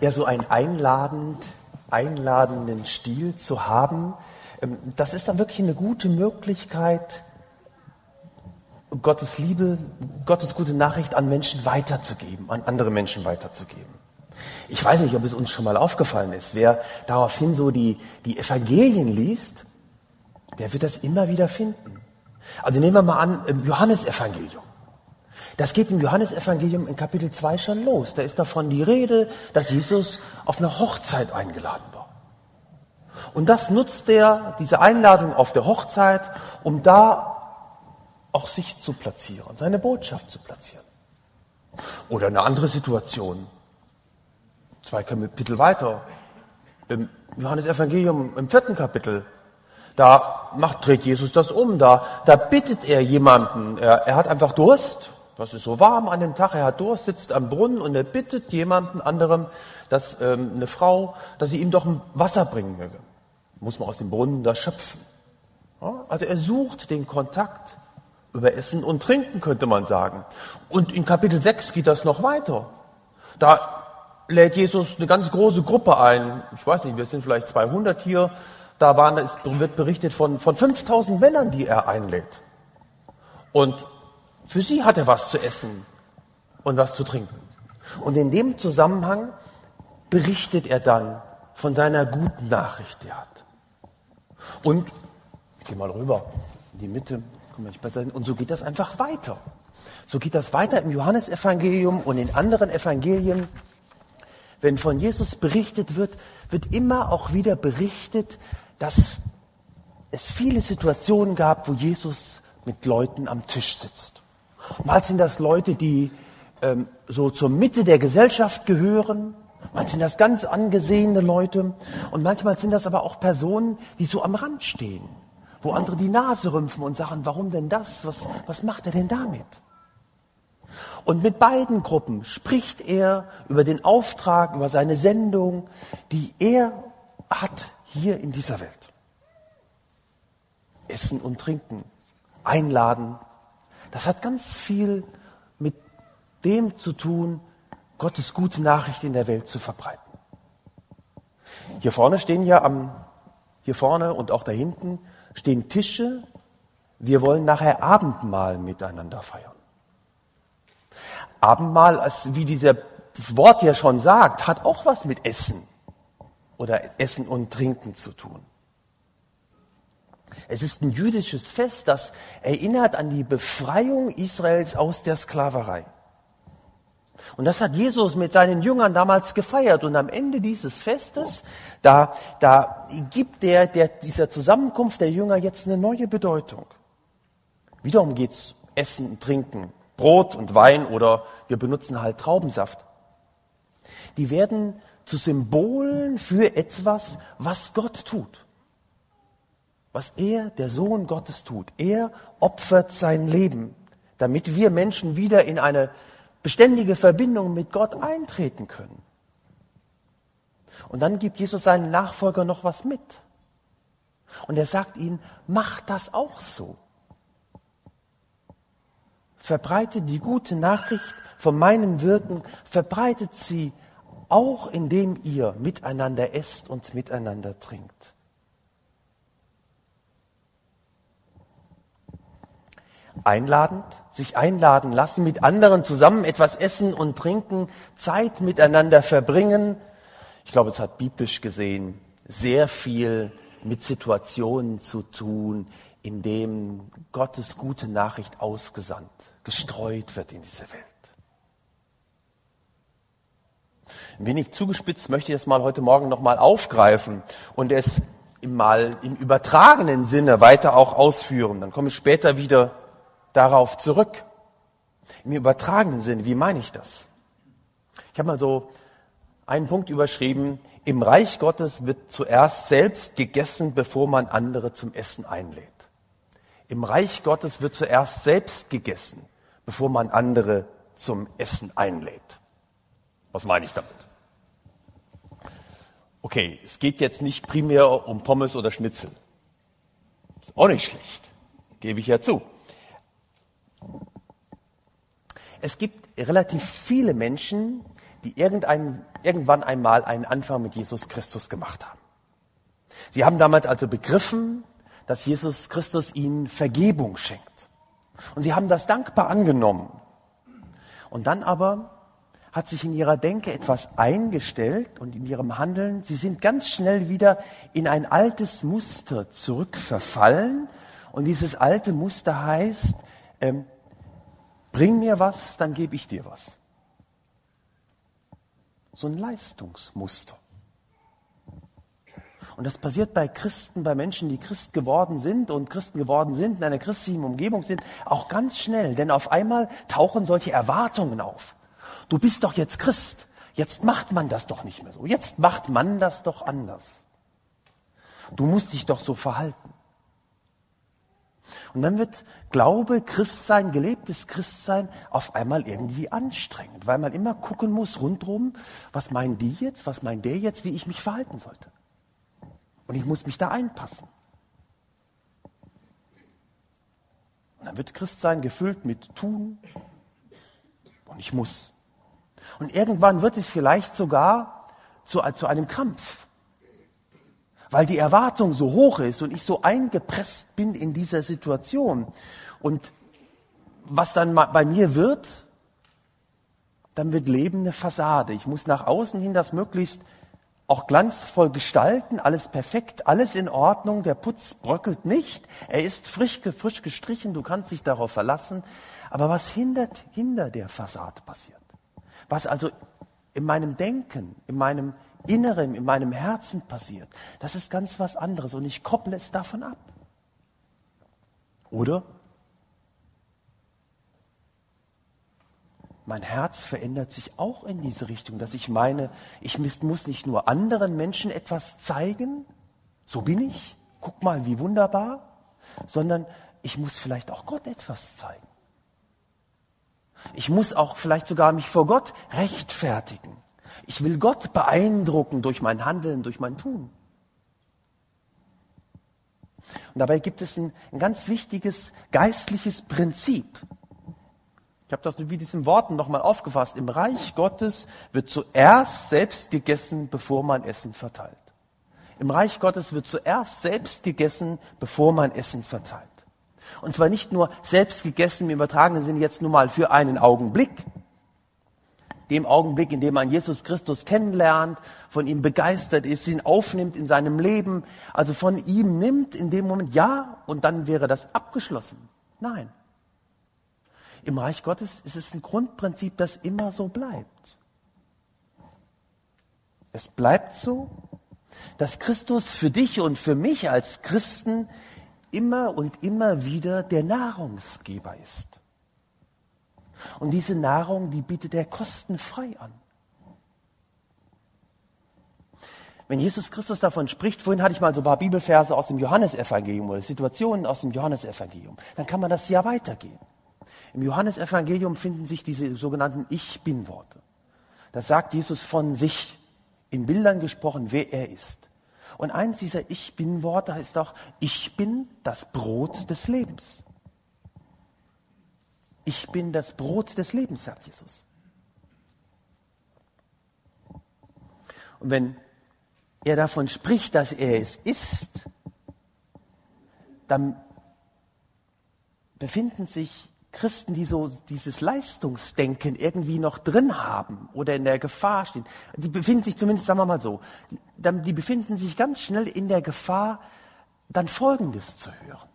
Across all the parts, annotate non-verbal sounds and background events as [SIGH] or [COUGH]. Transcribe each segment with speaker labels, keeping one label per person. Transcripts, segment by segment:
Speaker 1: ja so einen einladend, einladenden Stil zu haben, ähm, das ist dann wirklich eine gute Möglichkeit, Gottes Liebe, Gottes gute Nachricht an Menschen weiterzugeben, an andere Menschen weiterzugeben. Ich weiß nicht, ob es uns schon mal aufgefallen ist. Wer daraufhin so die, die Evangelien liest, der wird das immer wieder finden. Also nehmen wir mal an, im Johannesevangelium. Das geht im Johannesevangelium in Kapitel 2 schon los. Da ist davon die Rede, dass Jesus auf eine Hochzeit eingeladen war. Und das nutzt er, diese Einladung auf der Hochzeit, um da auch sich zu platzieren, seine Botschaft zu platzieren. Oder eine andere Situation. Zwei Kapitel weiter. Im Johannesevangelium im vierten Kapitel da macht, dreht Jesus das um. Da, da bittet er jemanden. Er, er hat einfach Durst das ist so warm an dem Tag, er hat Durst, sitzt am Brunnen und er bittet jemanden anderem, dass ähm, eine Frau, dass sie ihm doch Wasser bringen möge. Muss man aus dem Brunnen da schöpfen. Ja? Also er sucht den Kontakt über Essen und Trinken, könnte man sagen. Und in Kapitel 6 geht das noch weiter. Da lädt Jesus eine ganz große Gruppe ein. Ich weiß nicht, wir sind vielleicht 200 hier. Da waren, es wird berichtet von, von 5000 Männern, die er einlädt. Und für sie hat er was zu essen und was zu trinken. Und in dem Zusammenhang berichtet er dann von seiner guten Nachricht, die er hat. Und, ich gehe mal rüber, in die Mitte, und so geht das einfach weiter. So geht das weiter im Johannesevangelium und in anderen Evangelien. Wenn von Jesus berichtet wird, wird immer auch wieder berichtet, dass es viele Situationen gab, wo Jesus mit Leuten am Tisch sitzt. Mal sind das Leute, die ähm, so zur Mitte der Gesellschaft gehören. Manchmal sind das ganz angesehene Leute. Und manchmal sind das aber auch Personen, die so am Rand stehen, wo andere die Nase rümpfen und sagen, warum denn das? Was, was macht er denn damit? Und mit beiden Gruppen spricht er über den Auftrag, über seine Sendung, die er hat hier in dieser Welt. Essen und trinken, einladen, das hat ganz viel mit dem zu tun, Gottes gute Nachricht in der Welt zu verbreiten. Hier vorne stehen ja am, hier vorne und auch da hinten stehen Tische. Wir wollen nachher Abendmahl miteinander feiern. Abendmahl, wie dieser, das Wort ja schon sagt, hat auch was mit Essen oder Essen und Trinken zu tun. Es ist ein jüdisches Fest, das erinnert an die Befreiung Israels aus der Sklaverei. Und das hat Jesus mit seinen Jüngern damals gefeiert. Und am Ende dieses Festes, da, da gibt der, der, dieser Zusammenkunft der Jünger jetzt eine neue Bedeutung. Wiederum geht's Essen und Trinken, Brot und Wein oder wir benutzen halt Traubensaft. Die werden zu Symbolen für etwas, was Gott tut was er, der Sohn Gottes, tut. Er opfert sein Leben, damit wir Menschen wieder in eine beständige Verbindung mit Gott eintreten können. Und dann gibt Jesus seinen Nachfolger noch was mit. Und er sagt ihnen, macht das auch so. Verbreitet die gute Nachricht von meinem Wirken, verbreitet sie auch indem ihr miteinander esst und miteinander trinkt. Einladend, sich einladen lassen, mit anderen zusammen etwas essen und trinken, Zeit miteinander verbringen. Ich glaube, es hat biblisch gesehen sehr viel mit Situationen zu tun, in denen Gottes gute Nachricht ausgesandt, gestreut wird in diese Welt. Ein wenig zugespitzt möchte ich das mal heute Morgen nochmal aufgreifen und es mal im übertragenen Sinne weiter auch ausführen. Dann komme ich später wieder darauf zurück. Im übertragenen Sinn, wie meine ich das? Ich habe mal so einen Punkt überschrieben, im Reich Gottes wird zuerst selbst gegessen, bevor man andere zum Essen einlädt. Im Reich Gottes wird zuerst selbst gegessen, bevor man andere zum Essen einlädt. Was meine ich damit? Okay, es geht jetzt nicht primär um Pommes oder Schnitzel. Ist auch nicht schlecht, gebe ich ja zu. Es gibt relativ viele Menschen, die irgendwann einmal einen Anfang mit Jesus Christus gemacht haben. Sie haben damals also begriffen, dass Jesus Christus ihnen Vergebung schenkt. Und sie haben das dankbar angenommen. Und dann aber hat sich in ihrer Denke etwas eingestellt und in ihrem Handeln, sie sind ganz schnell wieder in ein altes Muster zurückverfallen. Und dieses alte Muster heißt, ähm, bring mir was, dann gebe ich dir was. So ein Leistungsmuster. Und das passiert bei Christen, bei Menschen, die Christ geworden sind und Christen geworden sind, in einer christlichen Umgebung sind, auch ganz schnell. Denn auf einmal tauchen solche Erwartungen auf. Du bist doch jetzt Christ. Jetzt macht man das doch nicht mehr so. Jetzt macht man das doch anders. Du musst dich doch so verhalten. Und dann wird Glaube, Christsein, gelebtes Christsein auf einmal irgendwie anstrengend, weil man immer gucken muss rundherum, was meinen die jetzt, was meint der jetzt, wie ich mich verhalten sollte. Und ich muss mich da einpassen. Und dann wird Christsein gefüllt mit tun und ich muss. Und irgendwann wird es vielleicht sogar zu, zu einem Krampf, weil die Erwartung so hoch ist und ich so eingepresst bin in dieser Situation. Und was dann bei mir wird, dann wird Leben eine Fassade. Ich muss nach außen hin das möglichst auch glanzvoll gestalten, alles perfekt, alles in Ordnung, der Putz bröckelt nicht, er ist frisch, frisch gestrichen, du kannst dich darauf verlassen. Aber was hindert, hinter der Fassade passiert? Was also in meinem Denken, in meinem Inneren, in meinem Herzen passiert, das ist ganz was anderes und ich kopple es davon ab. Oder? Mein Herz verändert sich auch in diese Richtung, dass ich meine, ich muss nicht nur anderen Menschen etwas zeigen, so bin ich, guck mal, wie wunderbar, sondern ich muss vielleicht auch Gott etwas zeigen. Ich muss auch vielleicht sogar mich vor Gott rechtfertigen. Ich will Gott beeindrucken durch mein Handeln, durch mein Tun. Und dabei gibt es ein, ein ganz wichtiges geistliches Prinzip. Ich habe das mit diesen Worten nochmal aufgefasst. Im Reich Gottes wird zuerst selbst gegessen, bevor man Essen verteilt. Im Reich Gottes wird zuerst selbst gegessen, bevor man Essen verteilt. Und zwar nicht nur selbst gegessen im übertragenen Sinne jetzt nur mal für einen Augenblick. Dem Augenblick, in dem man Jesus Christus kennenlernt, von ihm begeistert ist, ihn aufnimmt in seinem Leben, also von ihm nimmt in dem Moment ja und dann wäre das abgeschlossen. Nein. Im Reich Gottes ist es ein Grundprinzip, das immer so bleibt. Es bleibt so, dass Christus für dich und für mich als Christen immer und immer wieder der Nahrungsgeber ist. Und diese Nahrung, die bietet er kostenfrei an. Wenn Jesus Christus davon spricht, vorhin hatte ich mal so ein paar Bibelverse aus dem Johannesevangelium oder Situationen aus dem Johannesevangelium, dann kann man das ja weitergehen. Im Johannesevangelium finden sich diese sogenannten Ich bin-Worte. Da sagt Jesus von sich, in Bildern gesprochen, wer er ist. Und eins dieser Ich bin Worte heißt auch, ich bin das Brot des Lebens. Ich bin das Brot des Lebens, sagt Jesus. Und wenn er davon spricht, dass er es ist, dann befinden sich Christen, die so dieses Leistungsdenken irgendwie noch drin haben oder in der Gefahr stehen, die befinden sich zumindest, sagen wir mal so, die, befinden sich ganz schnell in der Gefahr, dann Folgendes zu hören.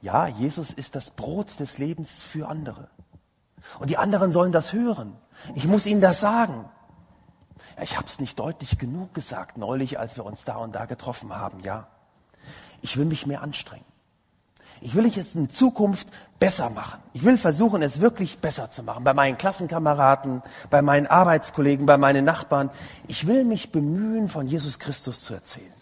Speaker 1: Ja, Jesus ist das Brot des Lebens für andere. Und die anderen sollen das hören. Ich muss ihnen das sagen. Ich habe es nicht deutlich genug gesagt neulich, als wir uns da und da getroffen haben. Ja, ich will mich mehr anstrengen. Ich will es in Zukunft besser machen. Ich will versuchen, es wirklich besser zu machen. Bei meinen Klassenkameraden, bei meinen Arbeitskollegen, bei meinen Nachbarn. Ich will mich bemühen, von Jesus Christus zu erzählen.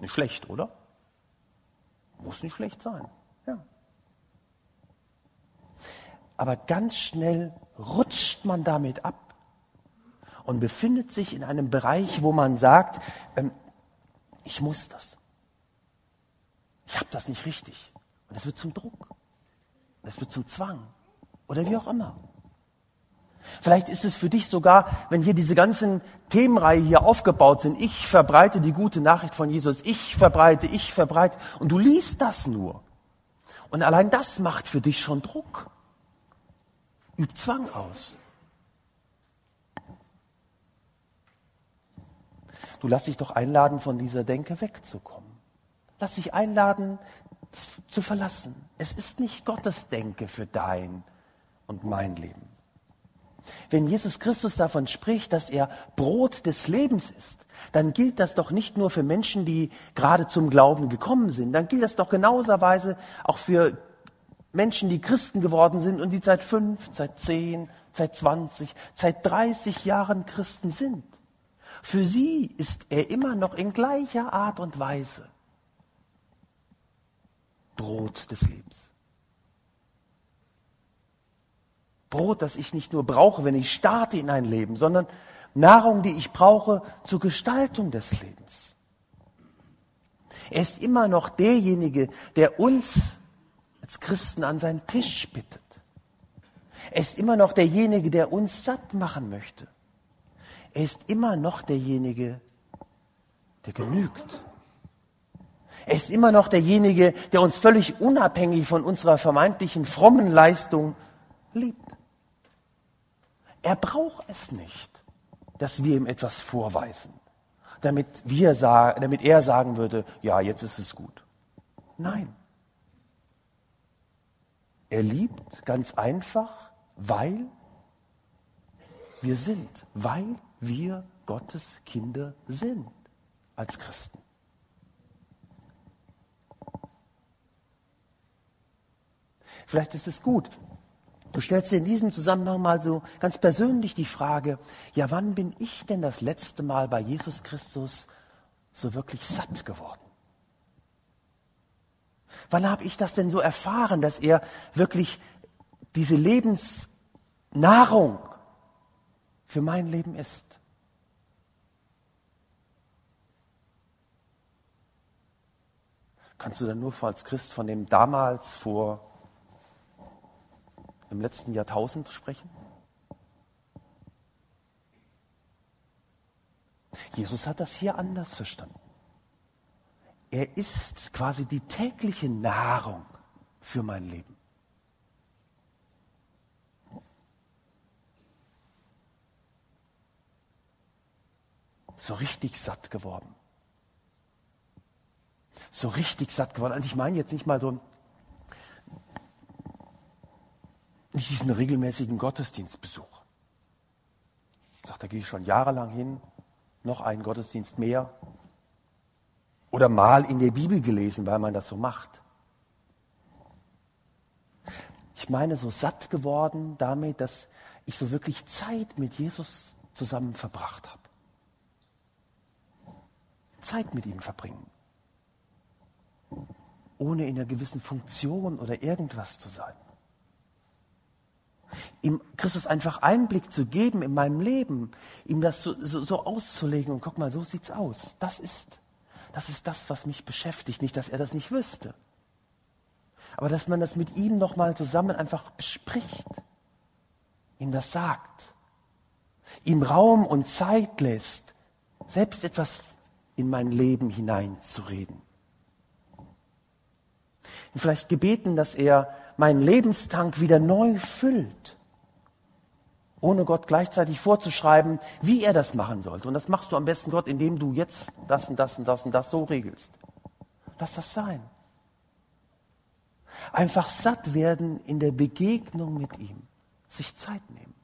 Speaker 1: Nicht schlecht, oder? Muss nicht schlecht sein. Ja. Aber ganz schnell rutscht man damit ab und befindet sich in einem Bereich, wo man sagt, ähm, ich muss das. Ich habe das nicht richtig. Und es wird zum Druck. Es wird zum Zwang. Oder wie auch immer. Vielleicht ist es für dich sogar, wenn hier diese ganzen Themenreihe hier aufgebaut sind, ich verbreite die gute Nachricht von Jesus, ich verbreite, ich verbreite, und du liest das nur. Und allein das macht für dich schon Druck. Übt Zwang aus. Du lass dich doch einladen, von dieser Denke wegzukommen. Lass dich einladen, zu verlassen. Es ist nicht Gottes Denke für dein und mein Leben. Wenn Jesus Christus davon spricht, dass er Brot des Lebens ist, dann gilt das doch nicht nur für Menschen, die gerade zum Glauben gekommen sind, dann gilt das doch genauserweise auch für Menschen, die Christen geworden sind und die seit fünf, seit zehn, seit zwanzig, seit dreißig Jahren Christen sind. Für sie ist er immer noch in gleicher Art und Weise Brot des Lebens. Brot, das ich nicht nur brauche, wenn ich starte in ein Leben, sondern Nahrung, die ich brauche zur Gestaltung des Lebens. Er ist immer noch derjenige, der uns als Christen an seinen Tisch bittet. Er ist immer noch derjenige, der uns satt machen möchte. Er ist immer noch derjenige, der genügt. Er ist immer noch derjenige, der uns völlig unabhängig von unserer vermeintlichen frommen Leistung liebt. Er braucht es nicht, dass wir ihm etwas vorweisen, damit, wir damit er sagen würde, ja, jetzt ist es gut. Nein. Er liebt ganz einfach, weil wir sind, weil wir Gottes Kinder sind als Christen. Vielleicht ist es gut, Du stellst dir in diesem Zusammenhang mal so ganz persönlich die Frage, ja, wann bin ich denn das letzte Mal bei Jesus Christus so wirklich satt geworden? Wann habe ich das denn so erfahren, dass er wirklich diese Lebensnahrung für mein Leben ist? Kannst du dann nur als Christ von dem damals vor im letzten Jahrtausend sprechen? Jesus hat das hier anders verstanden. Er ist quasi die tägliche Nahrung für mein Leben. So richtig satt geworden. So richtig satt geworden. Und ich meine jetzt nicht mal so ein nicht diesen regelmäßigen Gottesdienstbesuch. Ich sage, da gehe ich schon jahrelang hin, noch einen Gottesdienst mehr. Oder mal in der Bibel gelesen, weil man das so macht. Ich meine, so satt geworden damit, dass ich so wirklich Zeit mit Jesus zusammen verbracht habe. Zeit mit ihm verbringen. Ohne in einer gewissen Funktion oder irgendwas zu sein ihm Christus einfach Einblick zu geben in meinem Leben, ihm das so, so, so auszulegen und guck mal, so sieht's aus. Das ist, das ist das, was mich beschäftigt. Nicht, dass er das nicht wüsste, aber dass man das mit ihm noch mal zusammen einfach bespricht, ihm das sagt, ihm Raum und Zeit lässt, selbst etwas in mein Leben hineinzureden. Und vielleicht gebeten, dass er meinen Lebenstank wieder neu füllt, ohne Gott gleichzeitig vorzuschreiben, wie er das machen sollte. Und das machst du am besten Gott, indem du jetzt das und das und das und das so regelst. Lass das sein. Einfach satt werden in der Begegnung mit ihm, sich Zeit nehmen.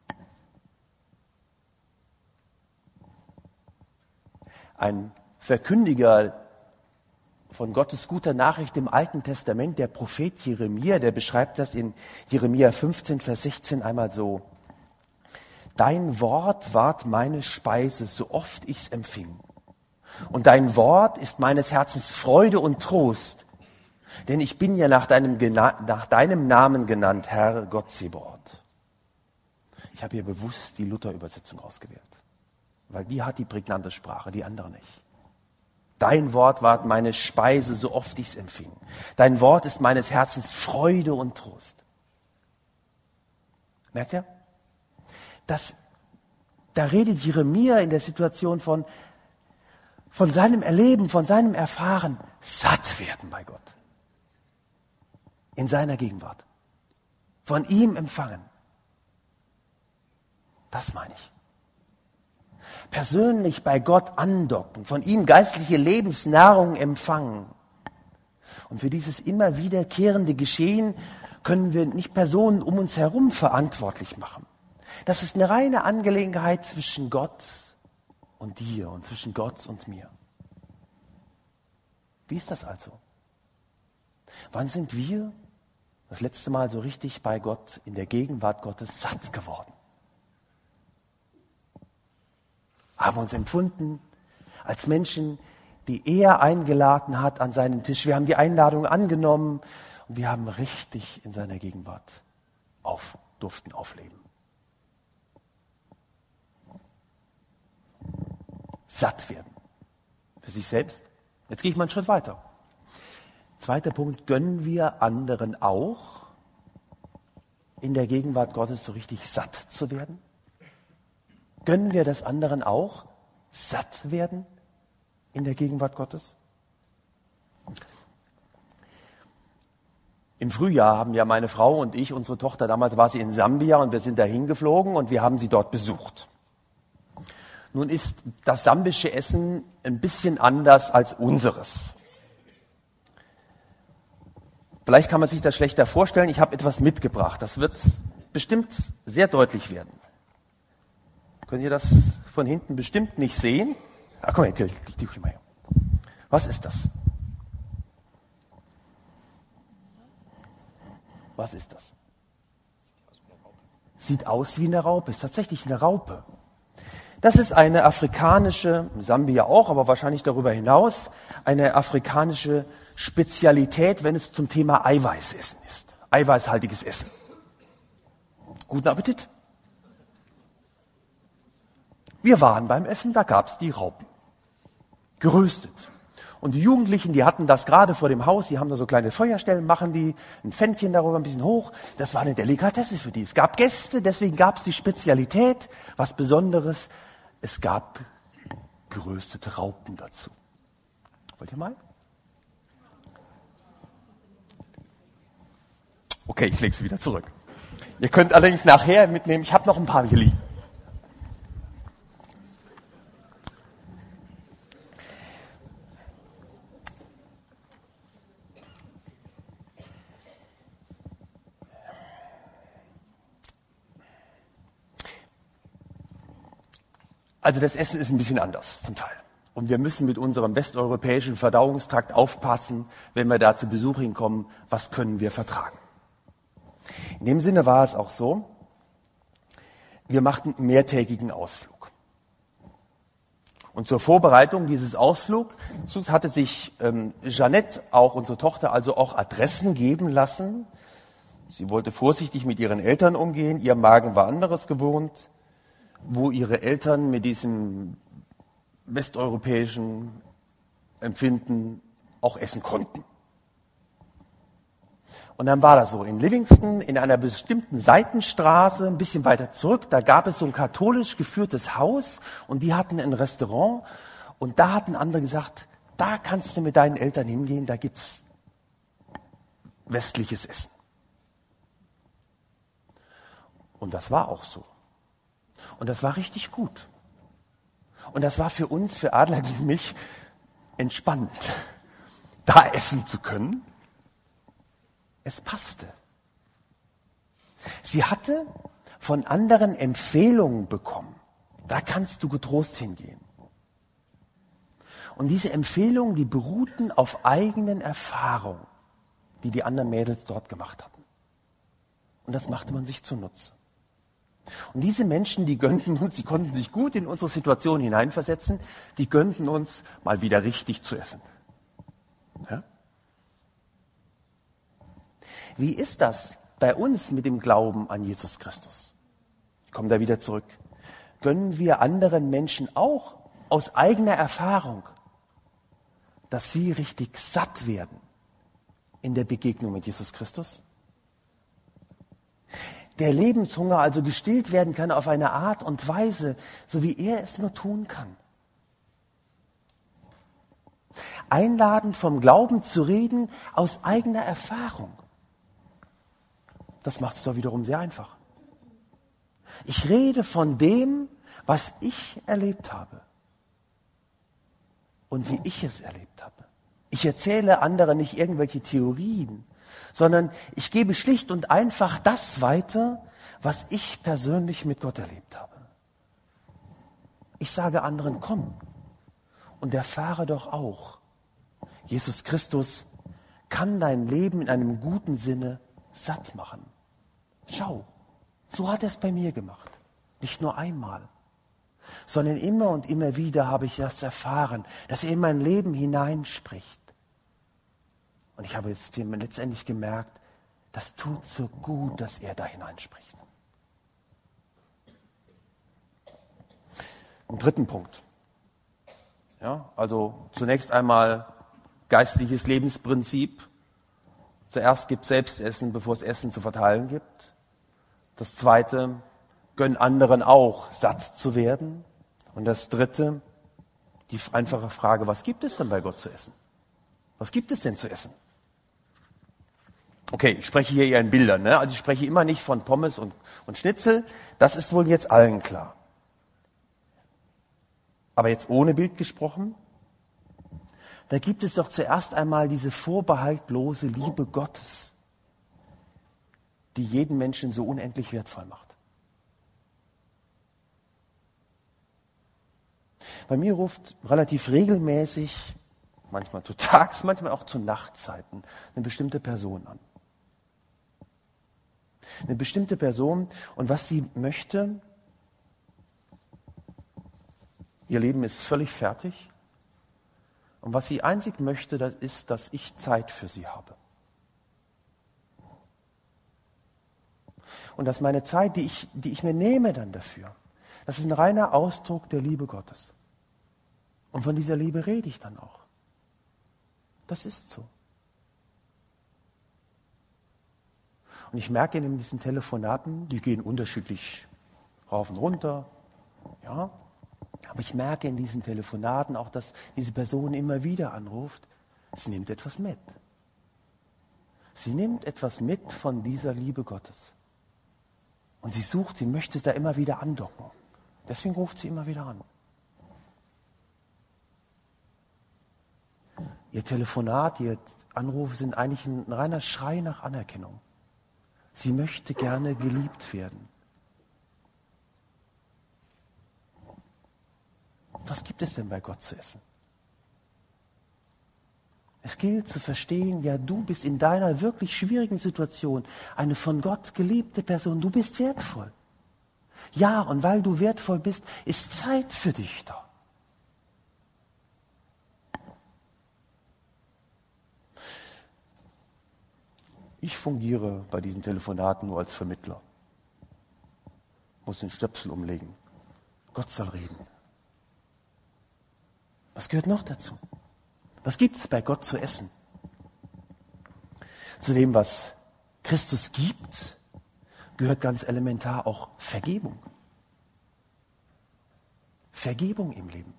Speaker 1: Ein Verkündiger von Gottes guter Nachricht im Alten Testament, der Prophet Jeremia, der beschreibt das in Jeremia 15, Vers 16 einmal so. Dein Wort ward meine Speise, so oft ich's empfing. Und dein Wort ist meines Herzens Freude und Trost. Denn ich bin ja nach deinem, nach deinem Namen genannt, Herr Gott Zebort. Ich habe hier bewusst die Luther-Übersetzung ausgewählt, weil die hat die prägnante Sprache, die andere nicht. Dein Wort ward meine Speise, so oft ich's empfing. Dein Wort ist meines Herzens Freude und Trost. Merkt ihr? Das, da redet Jeremia in der Situation von, von seinem Erleben, von seinem Erfahren, satt werden bei Gott. In seiner Gegenwart. Von ihm empfangen. Das meine ich. Persönlich bei Gott andocken, von ihm geistliche Lebensnahrung empfangen. Und für dieses immer wiederkehrende Geschehen können wir nicht Personen um uns herum verantwortlich machen. Das ist eine reine Angelegenheit zwischen Gott und dir und zwischen Gott und mir. Wie ist das also? Wann sind wir das letzte Mal so richtig bei Gott in der Gegenwart Gottes satt geworden? Haben uns empfunden als Menschen, die er eingeladen hat an seinen Tisch. Wir haben die Einladung angenommen und wir haben richtig in seiner Gegenwart auf, durften aufleben. Satt werden. Für sich selbst. Jetzt gehe ich mal einen Schritt weiter. Zweiter Punkt, gönnen wir anderen auch in der Gegenwart Gottes so richtig satt zu werden? Gönnen wir das anderen auch satt werden in der Gegenwart Gottes? Im Frühjahr haben ja meine Frau und ich, unsere Tochter, damals war sie in Sambia und wir sind dahin geflogen und wir haben sie dort besucht. Nun ist das sambische Essen ein bisschen anders als unseres. Vielleicht kann man sich das schlechter vorstellen. Ich habe etwas mitgebracht. Das wird bestimmt sehr deutlich werden. Könnt ihr das von hinten bestimmt nicht sehen? Ah, komm her, Was ist das? Was ist das? Sieht aus wie eine Raupe, ist tatsächlich eine Raupe. Das ist eine afrikanische, Sambia auch, aber wahrscheinlich darüber hinaus, eine afrikanische Spezialität, wenn es zum Thema Eiweißessen ist. Eiweißhaltiges Essen. Guten Appetit. Wir waren beim Essen, da gab's die Raupen. Geröstet. Und die Jugendlichen, die hatten das gerade vor dem Haus, die haben da so kleine Feuerstellen, machen die ein Pfännchen darüber ein bisschen hoch. Das war eine Delikatesse für die. Es gab Gäste, deswegen gab es die Spezialität, was Besonderes. Es gab geröstete Raupen dazu. Wollt ihr mal? Okay, ich lege sie wieder zurück. Ihr könnt allerdings nachher mitnehmen. Ich habe noch ein paar hier liegen. Also das Essen ist ein bisschen anders zum Teil. Und wir müssen mit unserem westeuropäischen Verdauungstrakt aufpassen, wenn wir da zu Besuch hinkommen, was können wir vertragen. In dem Sinne war es auch so, wir machten einen mehrtägigen Ausflug. Und zur Vorbereitung dieses Ausflugs hatte sich ähm, Jeannette, auch unsere Tochter, also auch Adressen geben lassen. Sie wollte vorsichtig mit ihren Eltern umgehen, ihr Magen war anderes gewohnt wo ihre Eltern mit diesem westeuropäischen Empfinden auch essen konnten. Und dann war das so, in Livingston, in einer bestimmten Seitenstraße, ein bisschen weiter zurück, da gab es so ein katholisch geführtes Haus und die hatten ein Restaurant und da hatten andere gesagt, da kannst du mit deinen Eltern hingehen, da gibt's westliches Essen. Und das war auch so. Und das war richtig gut. Und das war für uns, für Adler wie mich, entspannend, [LAUGHS] da essen zu können. Es passte. Sie hatte von anderen Empfehlungen bekommen. Da kannst du getrost hingehen. Und diese Empfehlungen, die beruhten auf eigenen Erfahrungen, die die anderen Mädels dort gemacht hatten. Und das machte man sich zunutze. Und diese Menschen, die gönnten uns, sie konnten sich gut in unsere Situation hineinversetzen, die gönnten uns mal wieder richtig zu essen. Ja? Wie ist das bei uns mit dem Glauben an Jesus Christus? Ich komme da wieder zurück. Gönnen wir anderen Menschen auch aus eigener Erfahrung, dass sie richtig satt werden in der Begegnung mit Jesus Christus? Der Lebenshunger also gestillt werden kann auf eine Art und Weise, so wie er es nur tun kann. Einladend vom Glauben zu reden aus eigener Erfahrung. Das macht es doch wiederum sehr einfach. Ich rede von dem, was ich erlebt habe und wie ich es erlebt habe. Ich erzähle anderen nicht irgendwelche Theorien, sondern ich gebe schlicht und einfach das weiter, was ich persönlich mit Gott erlebt habe. Ich sage anderen, komm und erfahre doch auch, Jesus Christus kann dein Leben in einem guten Sinne satt machen. Schau, so hat er es bei mir gemacht. Nicht nur einmal, sondern immer und immer wieder habe ich das erfahren, dass er in mein Leben hineinspricht. Und ich habe jetzt letztendlich gemerkt, das tut so gut, dass er da hineinspricht. Im dritten Punkt. Ja, also zunächst einmal geistliches Lebensprinzip. Zuerst gibt Selbstessen, bevor es Essen zu verteilen gibt. Das zweite, gönn anderen auch, satt zu werden. Und das dritte, die einfache Frage, was gibt es denn bei Gott zu essen? Was gibt es denn zu essen? Okay, ich spreche hier eher in Bildern, ne? also ich spreche immer nicht von Pommes und, und Schnitzel, das ist wohl jetzt allen klar. Aber jetzt ohne Bild gesprochen, da gibt es doch zuerst einmal diese vorbehaltlose Liebe Gottes, die jeden Menschen so unendlich wertvoll macht. Bei mir ruft relativ regelmäßig, manchmal zu Tags, manchmal auch zu Nachtzeiten, eine bestimmte Person an. Eine bestimmte Person und was sie möchte, ihr Leben ist völlig fertig und was sie einzig möchte, das ist, dass ich Zeit für sie habe. Und dass meine Zeit, die ich, die ich mir nehme dann dafür, das ist ein reiner Ausdruck der Liebe Gottes. Und von dieser Liebe rede ich dann auch. Das ist so. Und ich merke in diesen Telefonaten, die gehen unterschiedlich rauf und runter, ja. Aber ich merke in diesen Telefonaten auch, dass diese Person immer wieder anruft, sie nimmt etwas mit. Sie nimmt etwas mit von dieser Liebe Gottes. Und sie sucht, sie möchte es da immer wieder andocken. Deswegen ruft sie immer wieder an. Ihr Telefonat, Ihr Anrufe sind eigentlich ein reiner Schrei nach Anerkennung. Sie möchte gerne geliebt werden. Was gibt es denn bei Gott zu essen? Es gilt zu verstehen, ja, du bist in deiner wirklich schwierigen Situation eine von Gott geliebte Person. Du bist wertvoll. Ja, und weil du wertvoll bist, ist Zeit für dich da. Ich fungiere bei diesen Telefonaten nur als Vermittler. Muss den Stöpsel umlegen. Gott soll reden. Was gehört noch dazu? Was gibt es bei Gott zu essen? Zu dem, was Christus gibt, gehört ganz elementar auch Vergebung. Vergebung im Leben.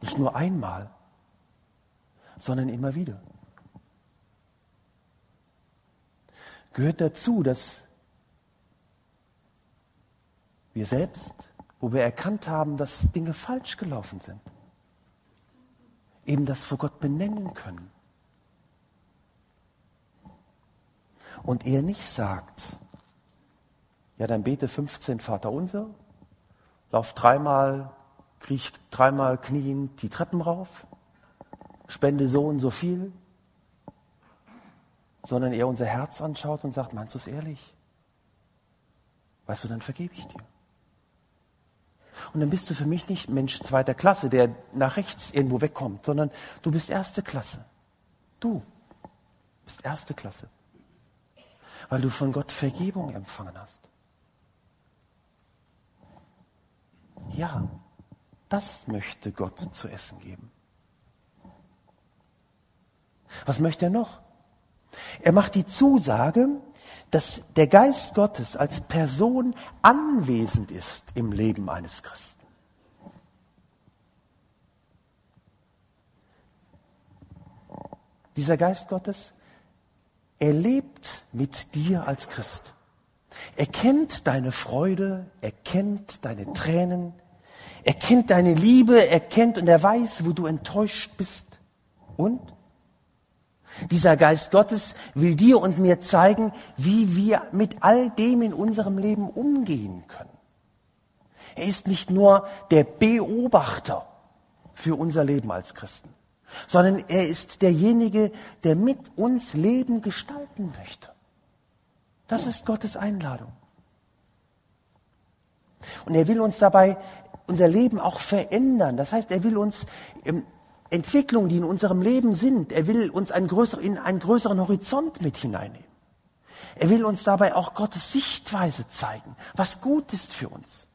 Speaker 1: Nicht nur einmal, sondern immer wieder. Gehört dazu, dass wir selbst, wo wir erkannt haben, dass Dinge falsch gelaufen sind, eben das vor Gott benennen können. Und er nicht sagt, ja, dann bete 15 Vater unser, lauf dreimal, kriech dreimal knien die Treppen rauf, spende so und so viel, sondern er unser Herz anschaut und sagt, meinst du es ehrlich? Weißt du, dann vergebe ich dir. Und dann bist du für mich nicht Mensch zweiter Klasse, der nach rechts irgendwo wegkommt, sondern du bist erste Klasse. Du bist erste Klasse. Weil du von Gott Vergebung empfangen hast. Ja, das möchte Gott zu essen geben. Was möchte er noch? Er macht die Zusage, dass der Geist Gottes als Person anwesend ist im Leben eines Christen. Dieser Geist Gottes, er lebt mit dir als Christ. Er kennt deine Freude, er kennt deine Tränen, er kennt deine Liebe, er kennt und er weiß, wo du enttäuscht bist. Und dieser Geist Gottes will dir und mir zeigen, wie wir mit all dem in unserem Leben umgehen können. Er ist nicht nur der Beobachter für unser Leben als Christen, sondern er ist derjenige, der mit uns Leben gestalten möchte. Das ist Gottes Einladung. Und er will uns dabei unser Leben auch verändern. Das heißt, er will uns Entwicklungen, die in unserem Leben sind, er will uns einen größeren, in einen größeren Horizont mit hineinnehmen. Er will uns dabei auch Gottes Sichtweise zeigen, was gut ist für uns.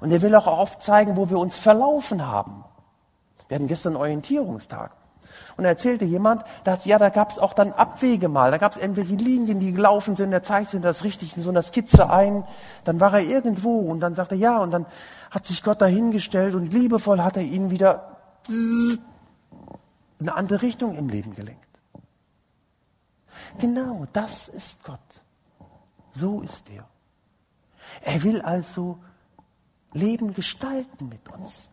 Speaker 1: Und er will auch aufzeigen, wo wir uns verlaufen haben. Wir hatten gestern Orientierungstag. Und da erzählte jemand, dass ja, da gab es auch dann Abwege mal. Da gab es irgendwelche Linien, die gelaufen sind. Er zeichnete das richtig in so einer Skizze ein. Dann war er irgendwo und dann sagte er ja. Und dann hat sich Gott dahingestellt und liebevoll hat er ihn wieder in eine andere Richtung im Leben gelenkt. Genau, das ist Gott. So ist er. Er will also Leben gestalten mit uns.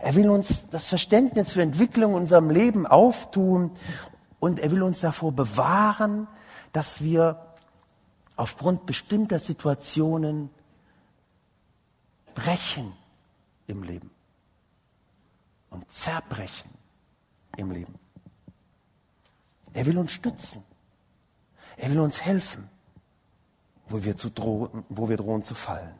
Speaker 1: Er will uns das Verständnis für Entwicklung in unserem Leben auftun und er will uns davor bewahren, dass wir aufgrund bestimmter Situationen brechen im Leben und zerbrechen im Leben. Er will uns stützen. Er will uns helfen, wo wir, zu drohen, wo wir drohen zu fallen.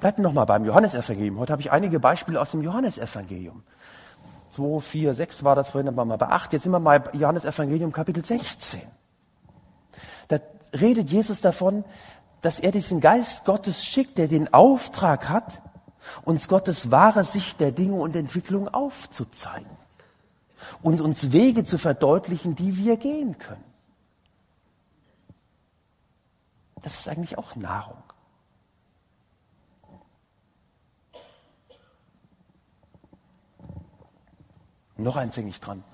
Speaker 1: Bleibt noch mal beim Johannesevangelium. Heute habe ich einige Beispiele aus dem Johannesevangelium. 2, 4, 6 war das vorhin, aber mal bei 8. Jetzt sind wir mal bei Johannesevangelium Kapitel 16. Da redet Jesus davon, dass er diesen Geist Gottes schickt, der den Auftrag hat, uns Gottes wahre Sicht der Dinge und Entwicklung aufzuzeigen und uns Wege zu verdeutlichen, die wir gehen können. Das ist eigentlich auch Nahrung. Noch eins hänge ich dran.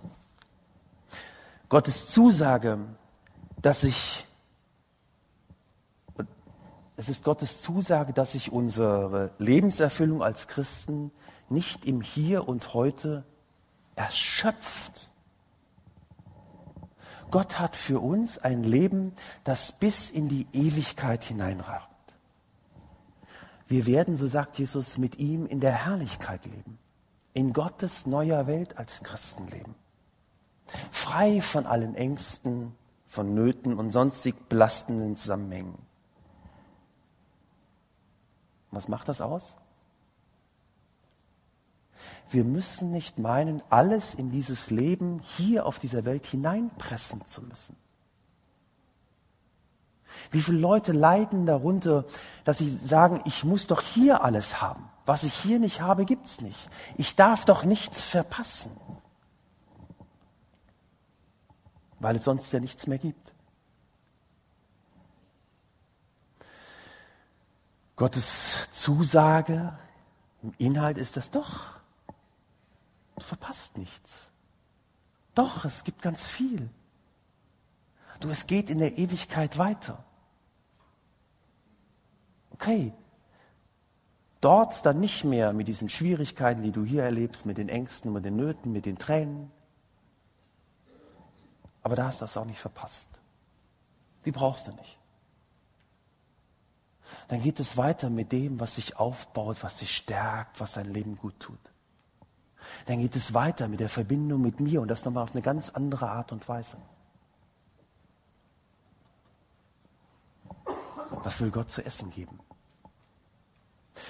Speaker 1: Gottes Zusage, dass sich, es ist Gottes Zusage, dass sich unsere Lebenserfüllung als Christen nicht im Hier und Heute erschöpft. Gott hat für uns ein Leben, das bis in die Ewigkeit hineinragt. Wir werden, so sagt Jesus, mit ihm in der Herrlichkeit leben in Gottes neuer Welt als Christen leben. Frei von allen Ängsten, von Nöten und sonstig belastenden Zusammenhängen. Was macht das aus? Wir müssen nicht meinen, alles in dieses Leben hier auf dieser Welt hineinpressen zu müssen. Wie viele Leute leiden darunter, dass sie sagen, ich muss doch hier alles haben. Was ich hier nicht habe, gibt's nicht. Ich darf doch nichts verpassen. Weil es sonst ja nichts mehr gibt. Gottes Zusage im Inhalt ist das doch. Du verpasst nichts. Doch, es gibt ganz viel. Du, es geht in der Ewigkeit weiter. Okay, dort dann nicht mehr mit diesen Schwierigkeiten, die du hier erlebst, mit den Ängsten, mit den Nöten, mit den Tränen. Aber da hast du das auch nicht verpasst. Die brauchst du nicht. Dann geht es weiter mit dem, was sich aufbaut, was sich stärkt, was dein Leben gut tut. Dann geht es weiter mit der Verbindung mit mir und das nochmal auf eine ganz andere Art und Weise. Was will Gott zu essen geben?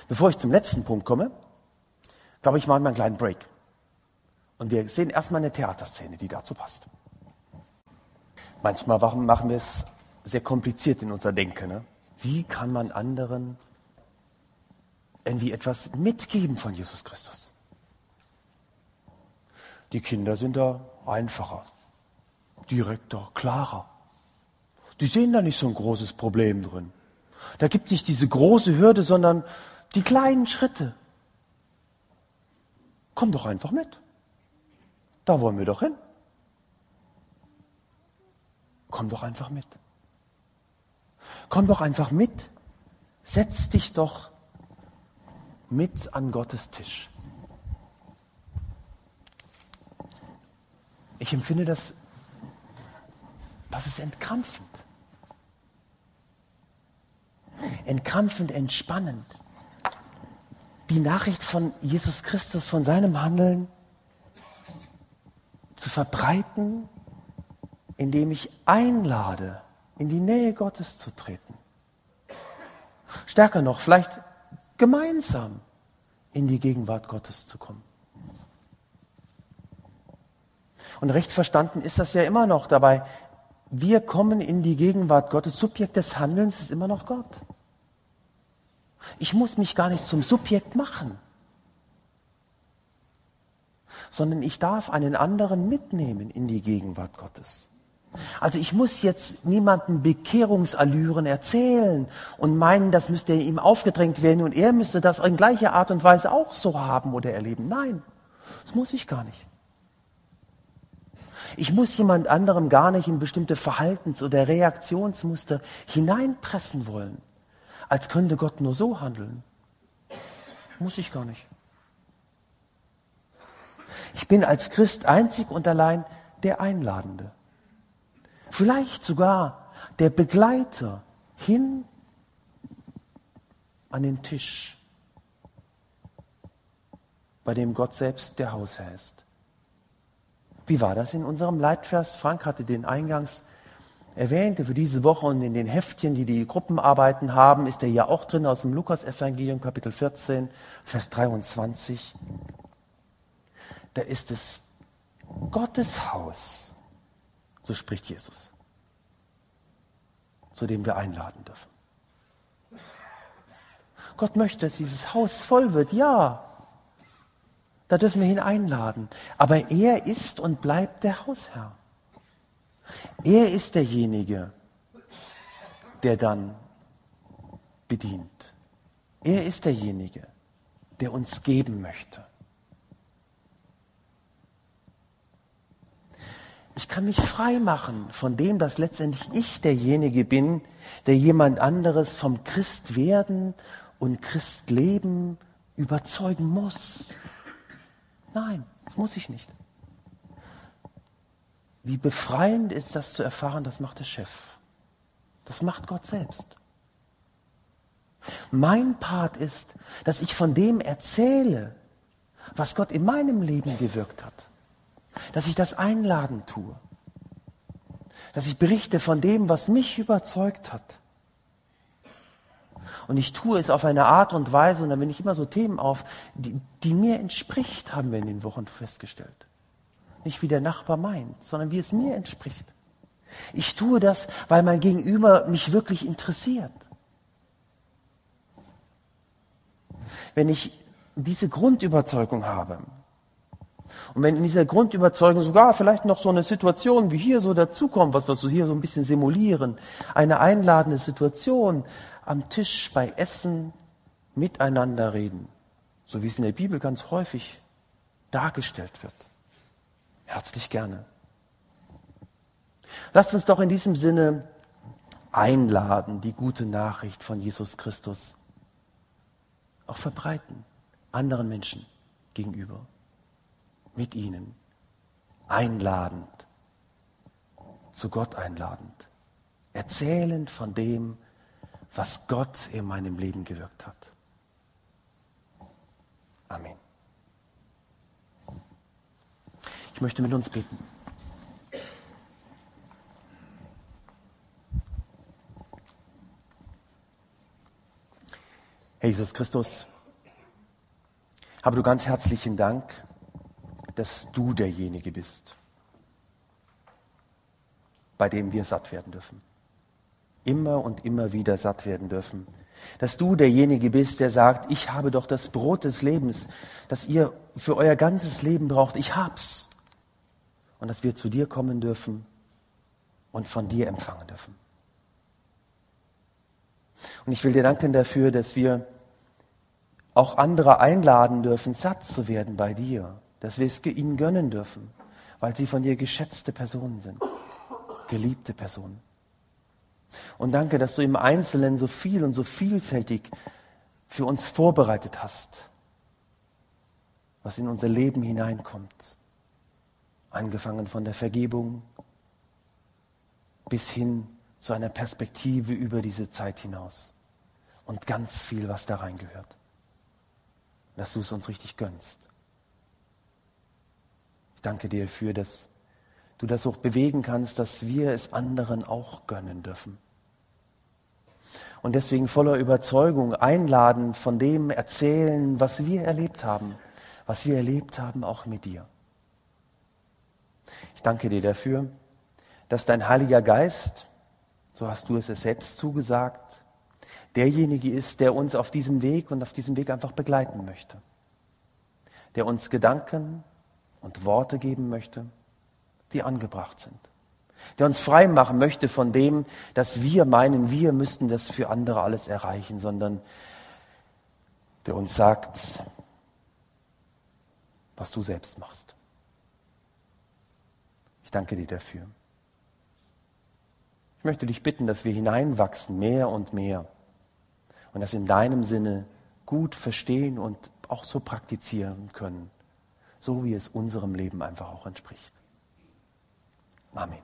Speaker 1: Bevor ich zum letzten Punkt komme, glaube ich, machen wir einen kleinen Break. Und wir sehen erstmal eine Theaterszene, die dazu passt. Manchmal machen wir es sehr kompliziert in unser Denken. Ne? Wie kann man anderen irgendwie etwas mitgeben von Jesus Christus? Die Kinder sind da einfacher, direkter, klarer. Die sehen da nicht so ein großes Problem drin. Da gibt es nicht diese große Hürde, sondern die kleinen Schritte. Komm doch einfach mit. Da wollen wir doch hin. Komm doch einfach mit. Komm doch einfach mit. Setz dich doch mit an Gottes Tisch. Ich empfinde das, das ist entkrampfend. Entkrampfend, entspannend. Die Nachricht von Jesus Christus, von seinem Handeln zu verbreiten, indem ich einlade, in die Nähe Gottes zu treten. Stärker noch, vielleicht gemeinsam in die Gegenwart Gottes zu kommen. Und recht verstanden ist das ja immer noch dabei. Wir kommen in die Gegenwart Gottes. Subjekt des Handelns ist immer noch Gott. Ich muss mich gar nicht zum Subjekt machen, sondern ich darf einen anderen mitnehmen in die Gegenwart Gottes. Also ich muss jetzt niemandem Bekehrungsallüren erzählen und meinen, das müsste ihm aufgedrängt werden und er müsste das in gleicher Art und Weise auch so haben oder erleben. Nein, das muss ich gar nicht. Ich muss jemand anderem gar nicht in bestimmte Verhaltens- oder Reaktionsmuster hineinpressen wollen, als könnte Gott nur so handeln. Muss ich gar nicht. Ich bin als Christ einzig und allein der Einladende. Vielleicht sogar der Begleiter hin an den Tisch, bei dem Gott selbst der Hausherr ist. Wie war das in unserem Leitvers? Frank hatte den eingangs erwähnt, für diese Woche und in den Heftchen, die die Gruppenarbeiten haben, ist er ja auch drin aus dem Lukas-Evangelium, Kapitel 14, Vers 23. Da ist es Gottes Haus, so spricht Jesus, zu dem wir einladen dürfen. Gott möchte, dass dieses Haus voll wird, ja. Da dürfen wir ihn einladen. Aber er ist und bleibt der Hausherr. Er ist derjenige, der dann bedient. Er ist derjenige, der uns geben möchte. Ich kann mich frei machen von dem, dass letztendlich ich derjenige bin, der jemand anderes vom Christwerden und Christleben überzeugen muss. Nein, das muss ich nicht. Wie befreiend ist das zu erfahren, das macht der Chef. Das macht Gott selbst. Mein Part ist, dass ich von dem erzähle, was Gott in meinem Leben gewirkt hat. Dass ich das einladen tue. Dass ich berichte von dem, was mich überzeugt hat. Und ich tue es auf eine Art und Weise, und da bin ich immer so Themen auf, die, die mir entspricht, haben wir in den Wochen festgestellt. Nicht wie der Nachbar meint, sondern wie es mir entspricht. Ich tue das, weil mein Gegenüber mich wirklich interessiert. Wenn ich diese Grundüberzeugung habe, und wenn in dieser Grundüberzeugung sogar vielleicht noch so eine Situation wie hier so dazukommt, was wir so hier so ein bisschen simulieren, eine einladende Situation, am Tisch bei Essen miteinander reden, so wie es in der Bibel ganz häufig dargestellt wird. Herzlich gerne. Lasst uns doch in diesem Sinne einladen, die gute Nachricht von Jesus Christus auch verbreiten, anderen Menschen gegenüber, mit ihnen, einladend, zu Gott einladend, erzählend von dem, was Gott in meinem Leben gewirkt hat. Amen. Ich möchte mit uns beten. Herr Jesus Christus, habe du ganz herzlichen Dank, dass du derjenige bist, bei dem wir satt werden dürfen immer und immer wieder satt werden dürfen. Dass du derjenige bist, der sagt, ich habe doch das Brot des Lebens, das ihr für euer ganzes Leben braucht. Ich hab's. und dass wir zu dir kommen dürfen und von dir empfangen dürfen. Und ich will dir danken dafür, dass wir auch andere einladen dürfen, satt zu werden bei dir, dass wir es ihnen gönnen dürfen, weil sie von dir geschätzte Personen sind, geliebte Personen. Und danke, dass du im Einzelnen so viel und so vielfältig für uns vorbereitet hast, was in unser Leben hineinkommt, angefangen von der Vergebung bis hin zu einer Perspektive über diese Zeit hinaus und ganz viel, was da reingehört dass du es uns richtig gönnst. Danke dir dafür, dass du das auch bewegen kannst, dass wir es anderen auch gönnen dürfen. Und deswegen voller Überzeugung einladen, von dem erzählen, was wir erlebt haben, was wir erlebt haben auch mit dir. Ich danke dir dafür, dass dein Heiliger Geist, so hast du es selbst zugesagt, derjenige ist, der uns auf diesem Weg und auf diesem Weg einfach begleiten möchte. Der uns Gedanken und Worte geben möchte, die angebracht sind. Der uns frei machen möchte von dem, dass wir meinen, wir müssten das für andere alles erreichen, sondern der uns sagt, was du selbst machst. Ich danke dir dafür. Ich möchte dich bitten, dass wir hineinwachsen, mehr und mehr und das in deinem Sinne gut verstehen und auch so praktizieren können, so wie es unserem Leben einfach auch entspricht. Amen.